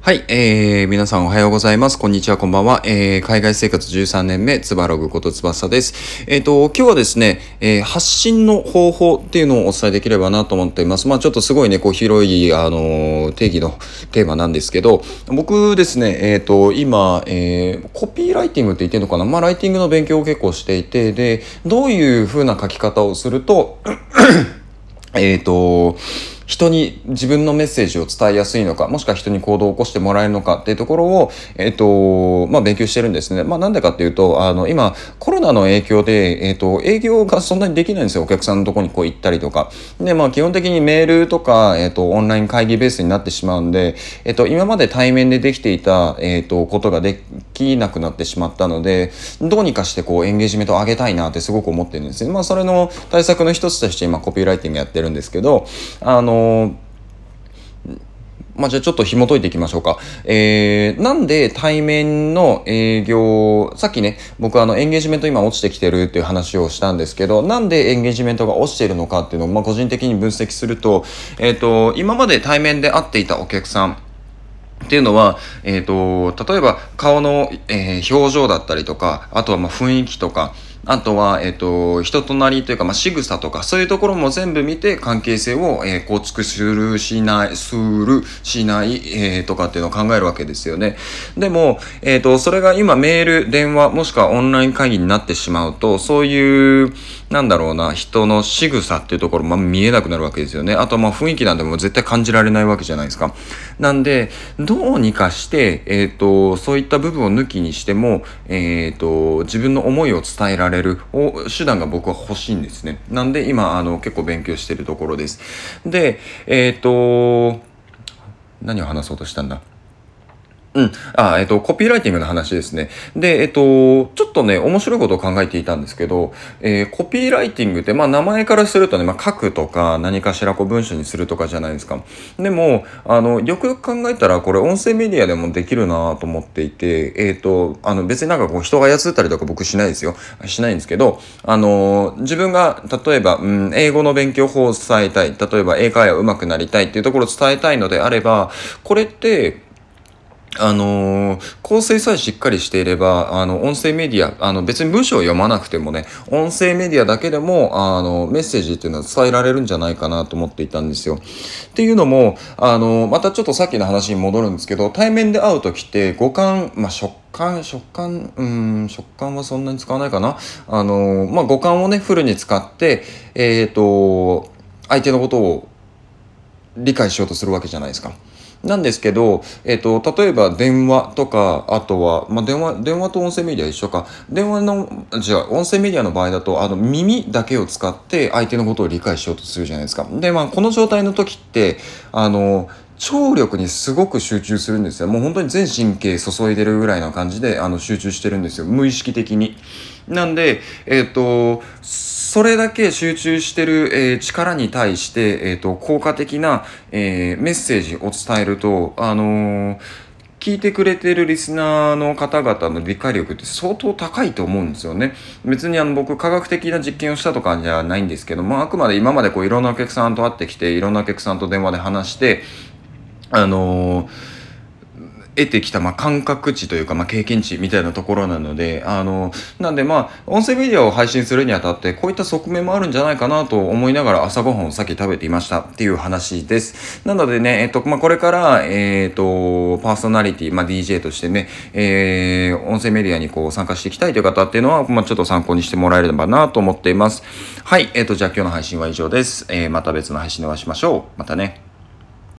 はい、えー、皆さんおはようございます。こんにちは、こんばんは。えー、海外生活13年目、つばログことつばさです。えっ、ー、と、今日はですね、えー、発信の方法っていうのをお伝えできればなと思っています。まあちょっとすごいね、こう広い、あのー、定義のテーマなんですけど、僕ですね、えっ、ー、と、今、えー、コピーライティングって言ってるのかな？まあライティングの勉強を結構していて、で、どういう風な書き方をすると、えっと、人に自分のメッセージを伝えやすいのか、もしくは人に行動を起こしてもらえるのかっていうところを、えっ、と、まあ、勉強してるんですね。まあ、なんでかっていうと、あの、今、コロナの影響で、えっ、と、営業がそんなにできないんですよ。お客さんのとこにこう行ったりとか。で、まあ、基本的にメールとか、えっ、と、オンライン会議ベースになってしまうんで、えっ、と、今まで対面でできていた、えっ、と、ことができなくなってしまったので、どうにかしてこう、エンゲージメントを上げたいなってすごく思ってるんですね。まあ、それの対策の一つとして今、コピーライティングやってるんですけど、あのまあ、じゃあちょっと紐解いていきましょうか。えー、なんで対面の営業、さっきね、僕あのエンゲージメント今落ちてきてるっていう話をしたんですけど、なんでエンゲージメントが落ちてるのかっていうのを、まあ、個人的に分析すると、えっ、ー、と、今まで対面で会っていたお客さん、っていうのは、えっ、ー、と、例えば顔の、えー、表情だったりとか、あとはまあ雰囲気とか、あとは、えっ、と、人となりというか、まあ、仕草とか、そういうところも全部見て、関係性を、えー、構築する、しない、する、しない、えー、とかっていうのを考えるわけですよね。でも、えっ、と、それが今、メール、電話、もしくはオンライン会議になってしまうと、そういう、なんだろうな、人の仕草っていうところ、まあ、見えなくなるわけですよね。あと、まあ、雰囲気なんでも絶対感じられないわけじゃないですか。なんで、どうにかして、えっ、と、そういった部分を抜きにしても、えっ、と、自分の思いを伝えられれる手段が僕は欲しいんですね。なんで今、あの、結構勉強してるところです。で、えっ、ー、と、何を話そうとしたんだ？うん。あ、えっ、と、コピーライティングの話ですね。で、えっ、と、ちょっとね、面白いことを考えていたんですけど、えー、コピーライティングって、まあ、名前からするとね、まあ、書くとか、何かしらこう文章にするとかじゃないですか。でも、あの、よくよく考えたら、これ、音声メディアでもできるなと思っていて、えっ、と、あの、別になんかこう、人が操ったりとか僕しないですよ。しないんですけど、あの、自分が、例えば、うん、英語の勉強法を伝えたい。例えば、英会話上手くなりたいっていうところを伝えたいのであれば、これって、あのー、構成さえしっかりしていれば、あの、音声メディア、あの、別に文章を読まなくてもね、音声メディアだけでも、あの、メッセージっていうのは伝えられるんじゃないかなと思っていたんですよ。っていうのも、あの、またちょっとさっきの話に戻るんですけど、対面で会う時って、五感、まあ、食感、食感、うん、食感はそんなに使わないかな。あの、まあ、五感をね、フルに使って、えっ、と、相手のことを理解しようとするわけじゃないですか。なんですけど、えっ、と、例えば電話とか、あとは、まあ、電話、電話と音声メディア一緒か。電話の、じゃあ、音声メディアの場合だと、あの、耳だけを使って相手のことを理解しようとするじゃないですか。で、まあ、この状態の時って、あの、聴力にすごく集中するんですよ。もう本当に全神経注いでるぐらいな感じで、あの、集中してるんですよ。無意識的に。なんで、えっ、ー、と、それだけ集中してる、えー、力に対して、えっ、ー、と、効果的な、えメッセージを伝えると、あの聞いてくれてるリスナーの方々の理解力って相当高いと思うんですよね。別にあの僕科学的な実験をしたとかじゃないんですけども、あくまで今までこういろんなお客さんと会ってきて、いろんなお客さんと電話で話して、あの得てきた、まあ、感覚値というか、まあ、経験値みたいなところなので、あの、なんでまあ、音声メディアを配信するにあたって、こういった側面もあるんじゃないかなと思いながら朝ごはんをさっき食べていましたっていう話です。なのでね、えっと、まあ、これから、えっと、パーソナリティ、まあ、DJ としてね、えー、音声メディアにこう参加していきたいという方っていうのは、まあ、ちょっと参考にしてもらえればなと思っています。はい、えっと、じゃあ今日の配信は以上です。えー、また別の配信でお会いしましょう。またね。